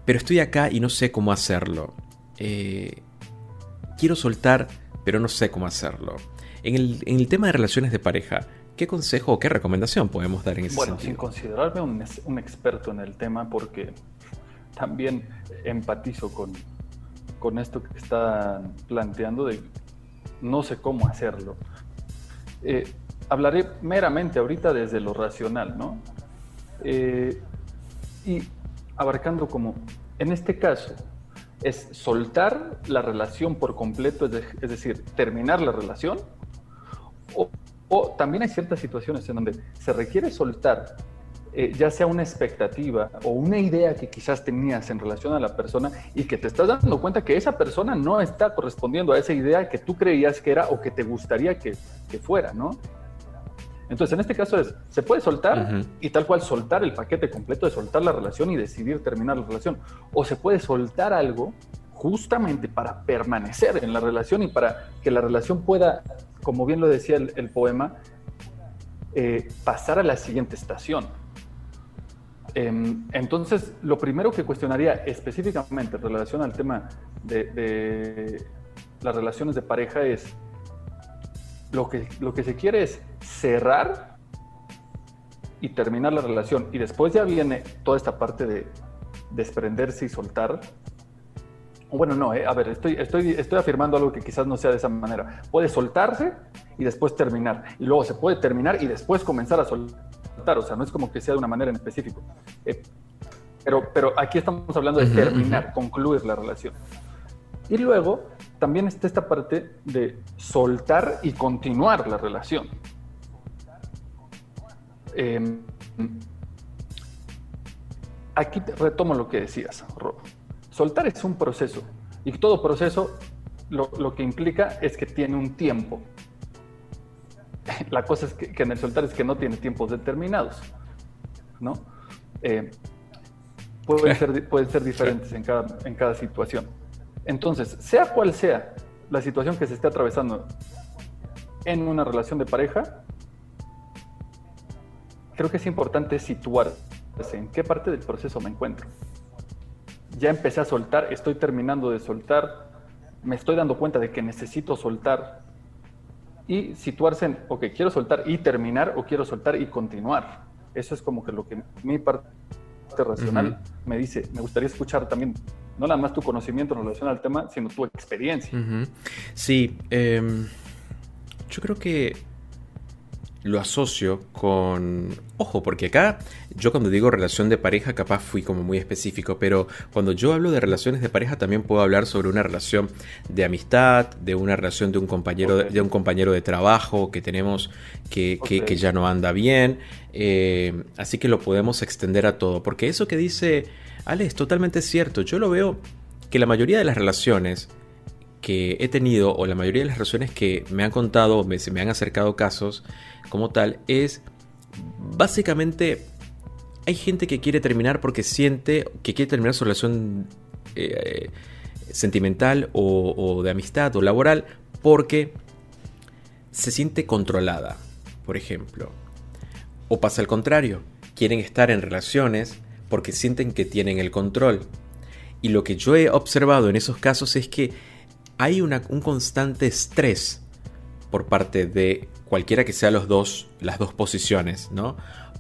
Pero estoy acá y no sé cómo hacerlo. Eh, quiero soltar, pero no sé cómo hacerlo. En el, tema de relaciones de pareja, ¿qué consejo o qué recomendación podemos dar en ese bueno, sentido? Bueno, sin considerarme un, un, experto en el tema, porque también empatizo con, con esto que están planteando de no sé cómo hacerlo. Eh, hablaré meramente ahorita desde lo racional, ¿no? Eh, y abarcando como, en este caso, es soltar la relación por completo, es, decir, terminar la relación, o, también hay ciertas situaciones en donde se requiere soltar eh, ya sea una expectativa o una idea que quizás tenías en relación a la persona y que te estás dando cuenta que esa persona no está correspondiendo a esa idea que tú creías que era o que te gustaría que fuera, ¿no? Entonces, en este caso es, se puede soltar y tal cual soltar el paquete completo de soltar la relación y decidir terminar la relación. O se puede soltar algo justamente para permanecer en la relación y para que la relación pueda, como bien lo decía el, poema, eh, pasar a la siguiente estación. Em, entonces, lo primero que cuestionaría específicamente en relación al tema de, las relaciones de pareja es, lo que, lo que se quiere es cerrar y terminar la relación. Y después ya viene toda esta parte de desprenderse y soltar. Bueno, no, eh, a ver, estoy, estoy, estoy afirmando algo que quizás no sea de esa manera. Puede soltarse y después terminar. Y luego se puede terminar y después comenzar a soltar o sea, no es como que sea de una manera en específico. Eh, pero, pero aquí estamos hablando de terminar, concluir la relación. Y luego también está esta parte de soltar y continuar la relación. Em, aquí retomo lo que decías, Rob. Soltar es un proceso y todo proceso lo, lo que implica es que tiene un tiempo. la cosa es que, en el soltar es que no tiene tiempos determinados, ¿no? Eh, pueden, ser, pueden ser diferentes en cada, en cada situación. Entonces, sea cual sea la situación que se esté atravesando en una relación de pareja, creo que es importante situarse en qué parte del proceso me encuentro. Ya empecé a soltar, estoy terminando de soltar, me estoy dando cuenta de que necesito soltar, y situarse en, ok, quiero soltar y terminar o quiero soltar y continuar. Eso es como que lo que mi parte racional me dice. Me gustaría escuchar también, no nada más tu conocimiento en relación al tema, sino tu experiencia. Sí, em, yo creo que lo asocio con... Ojo, porque acá yo cuando digo relación de pareja capaz fui como muy específico, pero cuando yo hablo de relaciones de pareja también puedo hablar sobre una relación de amistad, de una relación de un compañero, de, un compañero de trabajo que tenemos que, que, ya no anda bien. Eh, así que lo podemos extender a todo, porque eso que dice Ale es totalmente cierto. Yo lo veo que la mayoría de las relaciones que he tenido o la mayoría de las relaciones que me han contado, me, se me han acercado casos como tal, es básicamente hay gente que quiere terminar porque siente que quiere terminar su relación eh, sentimental o, de amistad o laboral porque se siente controlada, por ejemplo. O pasa al contrario, quieren estar en relaciones porque sienten que tienen el control. Y lo que yo he observado en esos casos es que hay un constante estrés por parte de cualquiera que sea los dos, las dos posiciones, ¿no?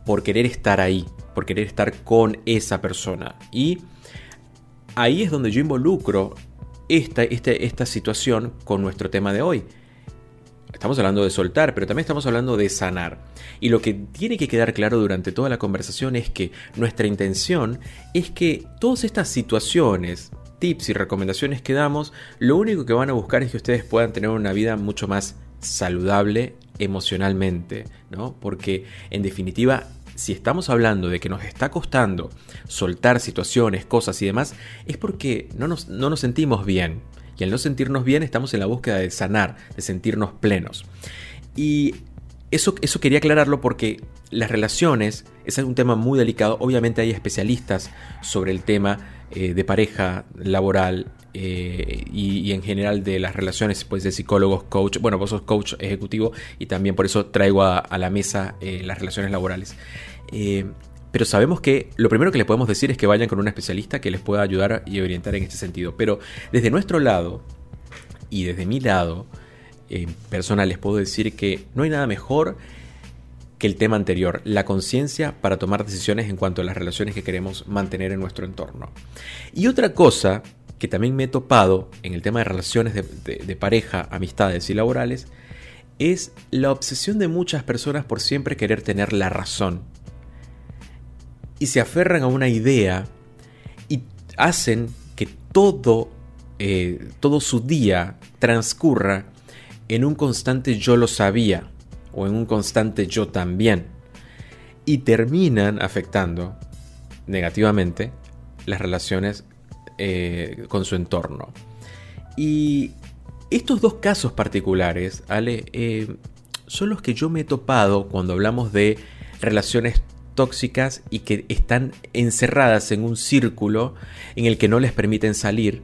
Por querer estar ahí, por querer estar con esa persona. Y ahí es donde yo involucro esta, este, esta situación con nuestro tema de hoy. Estamos hablando de soltar, pero también estamos hablando de sanar. Y lo que tiene que quedar claro durante toda la conversación es que nuestra intención es que todas estas situaciones, tips y recomendaciones que damos, lo único que van a buscar es que ustedes puedan tener una vida mucho más saludable emocionalmente, ¿no? Porque en definitiva, si estamos hablando de que nos está costando soltar situaciones, cosas y demás, es porque no nos, no nos sentimos bien. Y al no sentirnos bien estamos en la búsqueda de sanar, de sentirnos plenos. Y eso, eso quería aclararlo porque las relaciones es un tema muy delicado. Obviamente hay especialistas sobre el tema eh, de pareja laboral eh, y, en general de las relaciones pues, de psicólogos, coach. Bueno, vos sos coach ejecutivo y también por eso traigo a, la mesa eh, las relaciones laborales. Pero sabemos que lo primero que les podemos decir es que vayan con un especialista que les pueda ayudar y orientar en este sentido. Pero desde nuestro lado y desde mi lado personal les puedo decir que no hay nada mejor que el tema anterior, la conciencia para tomar decisiones en cuanto a las relaciones que queremos mantener en nuestro entorno. Y otra cosa que también me he topado en el tema de relaciones de, pareja, amistades y laborales, es la obsesión de muchas personas por siempre querer tener la razón. Y se aferran a una idea y hacen que todo, eh, todo su día transcurra en un constante yo lo sabía o en un constante yo también. Y terminan afectando negativamente las relaciones eh, con su entorno. Y estos dos casos particulares, Ale, eh, son los que yo me he topado cuando hablamos de relaciones tóxicas y que están encerradas en un círculo en el que no les permiten salir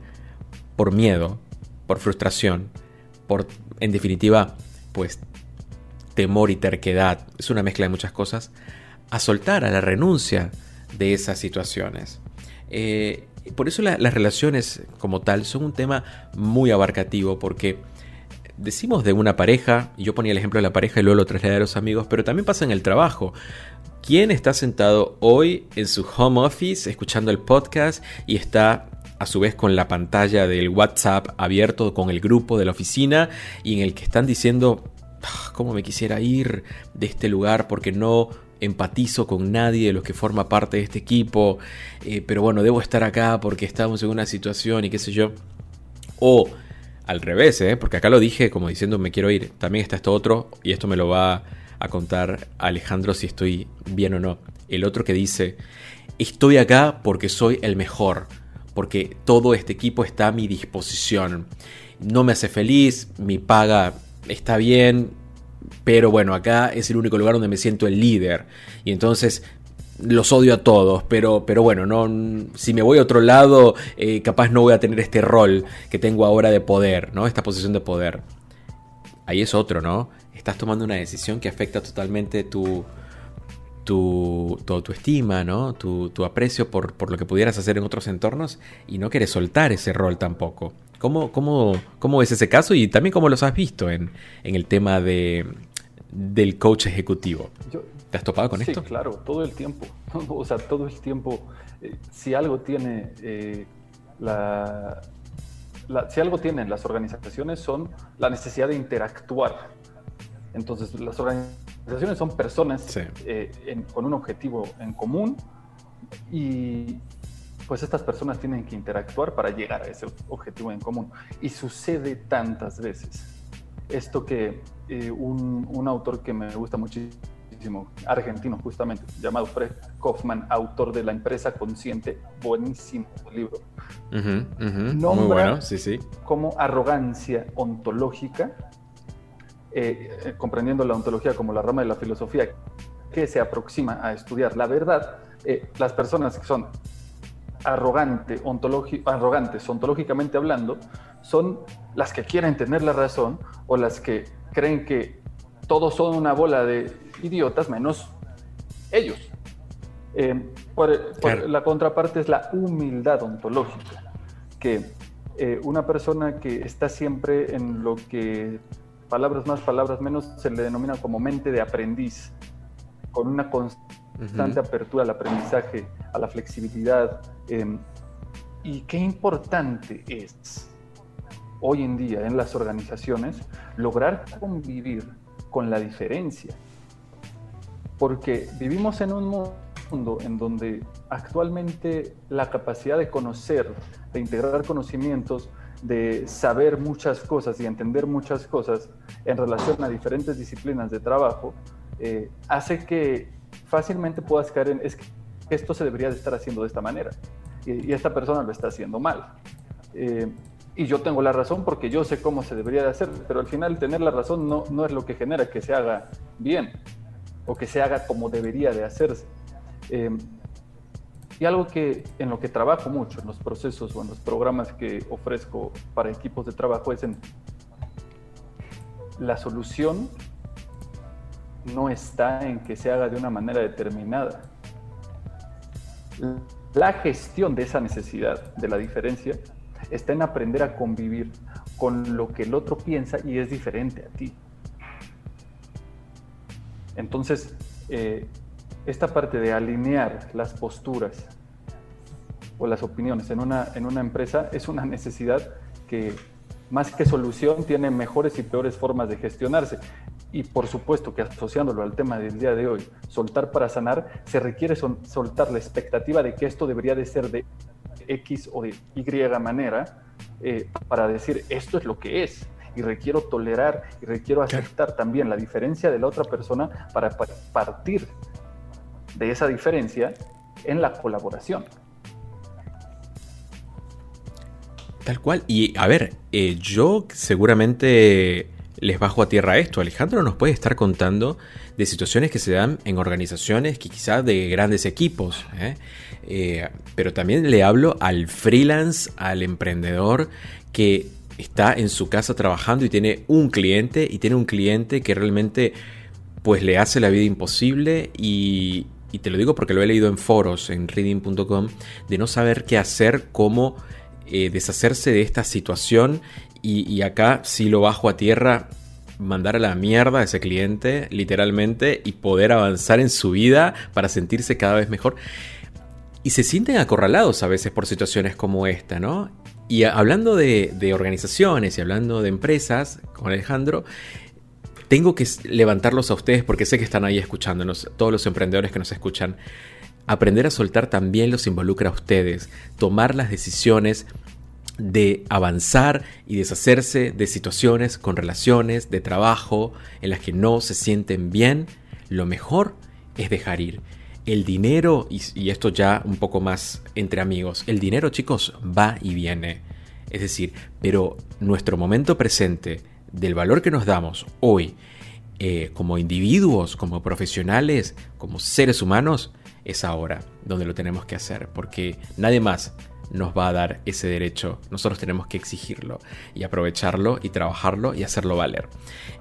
por miedo, por frustración, por, en definitiva, pues temor y terquedad, es una mezcla de muchas cosas, a soltar, a la renuncia de esas situaciones. Eh, por eso las relaciones como tal son un tema muy abarcativo porque decimos de una pareja, yo ponía el ejemplo de la pareja y luego lo trasladé a los amigos, pero también pasa en el trabajo. ¿Quién está sentado hoy en su home office escuchando el podcast y está a su vez con la pantalla del WhatsApp abierto con el grupo de la oficina y en el que están diciendo ah, cómo me quisiera ir de este lugar porque no empatizo con nadie de los que forma parte de este equipo, eh, pero bueno, debo estar acá porque estamos en una situación y qué sé yo. O al revés, ¿eh? porque acá lo dije como diciendo me quiero ir. También está esto otro y esto me lo va a contar Alejandro si estoy bien o no. El otro que dice, estoy acá porque soy el mejor, porque todo este equipo está a mi disposición. No me hace feliz, mi paga está bien, pero bueno, acá es el único lugar donde me siento el líder. Y entonces los odio a todos, pero, pero bueno, no, si me voy a otro lado, eh, capaz no voy a tener este rol que tengo ahora de poder, ¿no? Esta posición de poder. Ahí es otro, ¿no? Estás tomando una decisión que afecta totalmente tu, tu, tu estima, ¿no? Tu, tu aprecio por, por, lo que pudieras hacer en otros entornos y no quieres soltar ese rol tampoco. ¿Cómo, cómo, cómo es ese caso y también cómo los has visto en, en el tema de, del coach ejecutivo? ¿Te has topado con esto? Sí, claro, todo el tiempo. o sea, todo el tiempo. Eh, si algo tiene eh, la, si algo tienen las organizaciones son la necesidad de interactuar. Entonces, las organizaciones son personas eh, con un objetivo en común y, pues estas personas tienen que interactuar para llegar a ese objetivo en común. Y sucede tantas veces. Esto que eh, un, autor que me gusta muchísimo, argentino justamente, llamado Fred Kaufman, autor de La empresa consciente, buenísimo libro. Muy bueno, sí, sí. Como arrogancia ontológica, eh, eh, comprendiendo la ontología como la rama de la filosofía que se aproxima a estudiar la verdad, las personas que son arrogante, arrogantes, ontológicamente hablando, son las que quieren tener la razón o las que creen que todos son una bola de idiotas menos ellos. Eh, la contraparte es la humildad ontológica, que eh, una persona que está siempre en lo que palabras más, palabras menos, se le denomina como mente de aprendiz, con una constante apertura al aprendizaje, a la flexibilidad, Em, y qué importante es hoy en día en las organizaciones lograr convivir con la diferencia. Porque vivimos en un mundo en donde actualmente la capacidad de conocer, de integrar conocimientos, de saber muchas cosas y entender muchas cosas en relación a diferentes disciplinas de trabajo, eh, hace que fácilmente puedas caer en, es que esto se debería de estar haciendo de esta manera y, esta persona lo está haciendo mal. Eh, y yo tengo la razón porque yo sé cómo se debería de hacer, pero al final tener la razón no, no es lo que genera que se haga bien o que se haga como debería de hacerse. Eh, y algo que en lo que trabajo mucho en los procesos o en los programas que ofrezco para equipos de trabajo es en la solución no está en que se haga de una manera determinada. La gestión de esa necesidad, de la diferencia, está en aprender a convivir con lo que el otro piensa y es diferente a ti. Entonces, eh, esta parte de alinear las posturas o las opiniones en una, en una empresa es una necesidad que más que solución tiene mejores y peores formas de gestionarse. Y por supuesto que asociándolo al tema del día de hoy, soltar para sanar, se requiere soltar la expectativa de que esto debería de ser de X o de Y manera eh, para decir esto es lo que es y requiero tolerar y requiero aceptar también la diferencia de la otra persona para partir de esa diferencia en la colaboración. Tal cual. Y a ver, eh, yo seguramente les bajo a tierra esto. Alejandro nos puede estar contando de situaciones que se dan en organizaciones que quizás de grandes equipos. ¿eh? Eh, pero también le hablo al freelance, al emprendedor que está en su casa trabajando y tiene un cliente y tiene un cliente que realmente pues le hace la vida imposible y, y te lo digo porque lo he leído en foros, en reading.com, de no saber qué hacer, cómo eh, deshacerse de esta situación y, acá si lo bajo a tierra, mandar a la mierda a ese cliente, literalmente, y poder avanzar en su vida para sentirse cada vez mejor. Y se sienten acorralados a veces por situaciones como esta, ¿no? Y hablando de, de organizaciones y hablando de empresas, con Alejandro, tengo que levantarlos a ustedes porque sé que están ahí escuchándonos, todos los emprendedores que nos escuchan. Aprender a soltar también los involucra a ustedes, tomar las decisiones de avanzar y deshacerse de situaciones con relaciones de trabajo en las que no se sienten bien, lo mejor es dejar ir. El dinero, y, esto ya un poco más entre amigos, el dinero chicos va y viene. Es decir, pero nuestro momento presente, del valor que nos damos hoy, eh, como individuos, como profesionales, como seres humanos, es ahora donde lo tenemos que hacer, porque nadie más nos va a dar ese derecho. Nosotros tenemos que exigirlo y aprovecharlo y trabajarlo y hacerlo valer.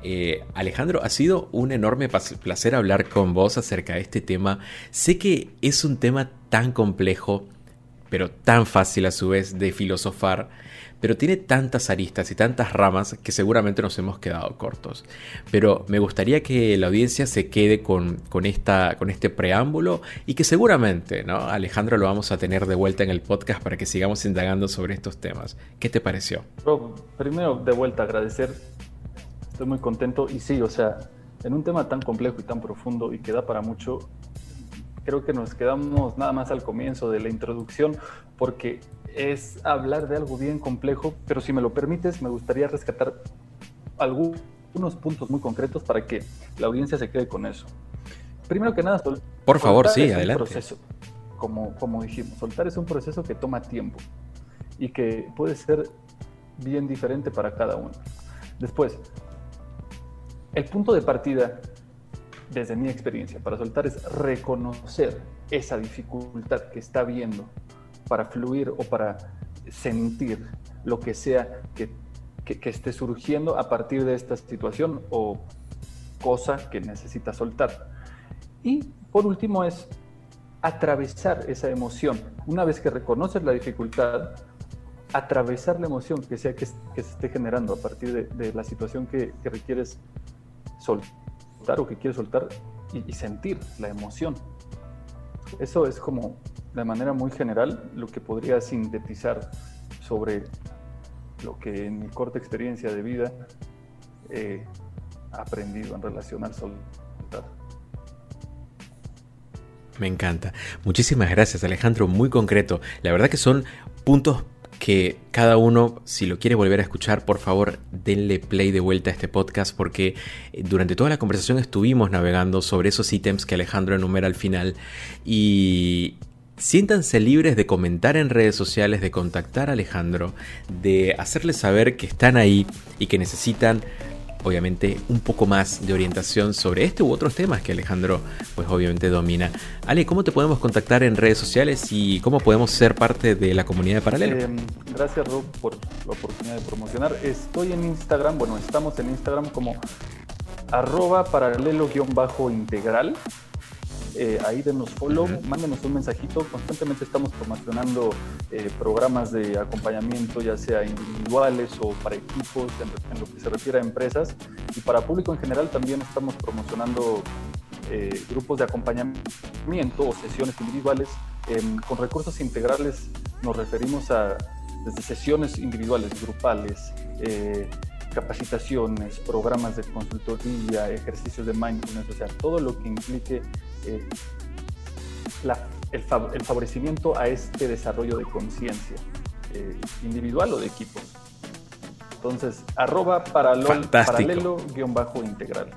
Eh, Alejandro, ha sido un enorme placer hablar con vos acerca de este tema. Sé que es un tema tan complejo, pero tan fácil a su vez de filosofar pero tiene tantas aristas y tantas ramas que seguramente nos hemos quedado cortos. Pero me gustaría que la audiencia se quede con, esta, con este preámbulo y que seguramente, ¿no? Alejandro, lo vamos a tener de vuelta en el podcast para que sigamos indagando sobre estos temas. ¿Qué te pareció? primero, de vuelta, agradecer. Estoy muy contento y sí, o sea, en un tema tan complejo y tan profundo y que da para mucho, creo que nos quedamos nada más al comienzo de la introducción porque es hablar de algo bien complejo, pero si me lo permites, me gustaría rescatar algunos puntos muy concretos para que la audiencia se quede con eso. Primero que nada, por favor, sí, adelante. Proceso. Como, como dijimos, soltar es un proceso que toma tiempo y que puede ser bien diferente para cada uno. Después, el punto de partida, desde mi experiencia, para soltar es reconocer esa dificultad que está viendo para fluir o para sentir lo que sea que, esté surgiendo a partir de esta situación o cosa que necesita soltar. Y por último es atravesar esa emoción. Una vez que reconoces la dificultad, atravesar la emoción que sea que, se esté generando a partir de, la situación que, requieres soltar o que quieres soltar y sentir la emoción. Eso es como de manera muy general lo que podría sintetizar sobre lo que en mi corta experiencia de vida he aprendido en relación al soltar. Me encanta. Muchísimas gracias Alejandro, muy concreto. La verdad que son puntos que cada uno, si lo quiere volver a escuchar, por favor, denle play de vuelta a este podcast porque eh, durante toda la conversación estuvimos navegando sobre esos ítems que Alejandro enumera al final y, Siéntanse libres de comentar en redes sociales, de contactar a Alejandro, de hacerles saber que están ahí y que necesitan obviamente un poco más de orientación sobre este u otros temas que Alejandro pues obviamente domina. Ale, ¿cómo te podemos contactar en redes sociales y cómo podemos ser parte de la comunidad de Paralelo? Em, gracias Rob por la oportunidad de promocionar. Estoy en Instagram, bueno, estamos en Instagram como arroba paralelo-integral. Eh, ahí denos follow, mándenos un mensajito. Constantemente estamos promocionando eh, programas de acompañamiento, ya sea individuales o para equipos, en, lo que se refiere a empresas. Y para público en general también estamos promocionando eh, grupos de acompañamiento o sesiones individuales con recursos integrales nos referimos a desde sesiones individuales, grupales, eh, capacitaciones, programas de consultoría, ejercicios de mindfulness, o sea, todo lo que implique eh, el, favorecimiento a este desarrollo de conciencia eh, individual o de equipo. Entonces, arroba paralelo-integral.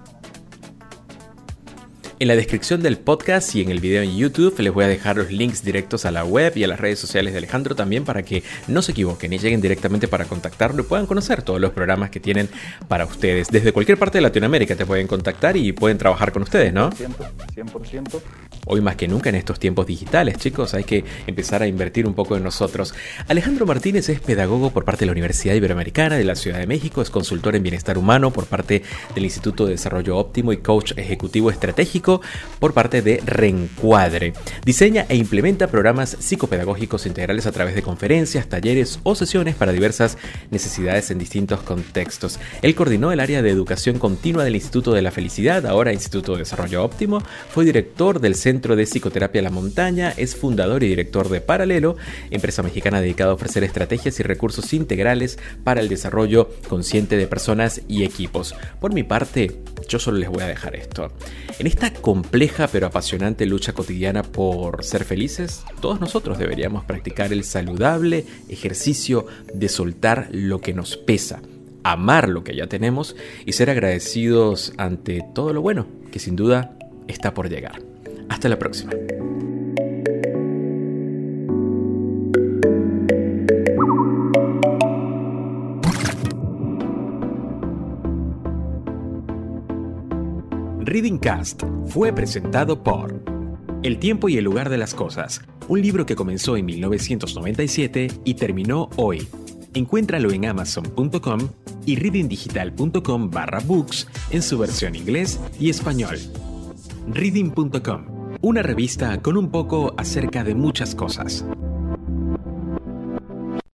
En la descripción del podcast y en el video en YouTube les voy a dejar los links directos a la web y a las redes sociales de Alejandro también para que no se equivoquen y lleguen directamente para contactarlo y puedan conocer todos los programas que tienen para ustedes. Desde cualquier parte de Latinoamérica te pueden contactar y pueden trabajar con ustedes, ¿no? 100%. Hoy más que nunca en estos tiempos digitales, chicos, hay que empezar a invertir un poco en nosotros. Alejandro Martínez es pedagogo por parte de la Universidad Iberoamericana de la Ciudad de México, es consultor en bienestar humano por parte del Instituto de Desarrollo Óptimo y coach ejecutivo estratégico por parte de Reencuadre. Diseña e implementa programas psicopedagógicos integrales a través de conferencias, talleres o sesiones para diversas necesidades en distintos contextos. Él coordinó el área de educación continua del Instituto de la Felicidad, ahora Instituto de Desarrollo Óptimo, fue director del Centro de Psicoterapia La Montaña, es fundador y director de Paralelo, empresa mexicana dedicada a ofrecer estrategias y recursos integrales para el desarrollo consciente de personas y equipos. Por mi parte, yo solo les voy a dejar esto. En esta compleja pero apasionante lucha cotidiana por ser felices, todos nosotros deberíamos practicar el saludable ejercicio de soltar lo que nos pesa, amar lo que ya tenemos y ser agradecidos ante todo lo bueno que sin duda está por llegar. Hasta la próxima. Reading Cast fue presentado por El tiempo y el lugar de las cosas, un libro que comenzó en 1997 y terminó hoy. Encuéntralo en amazon.com y readingdigital.com barra books en su versión inglés y español. Reading.com, una revista con un poco acerca de muchas cosas.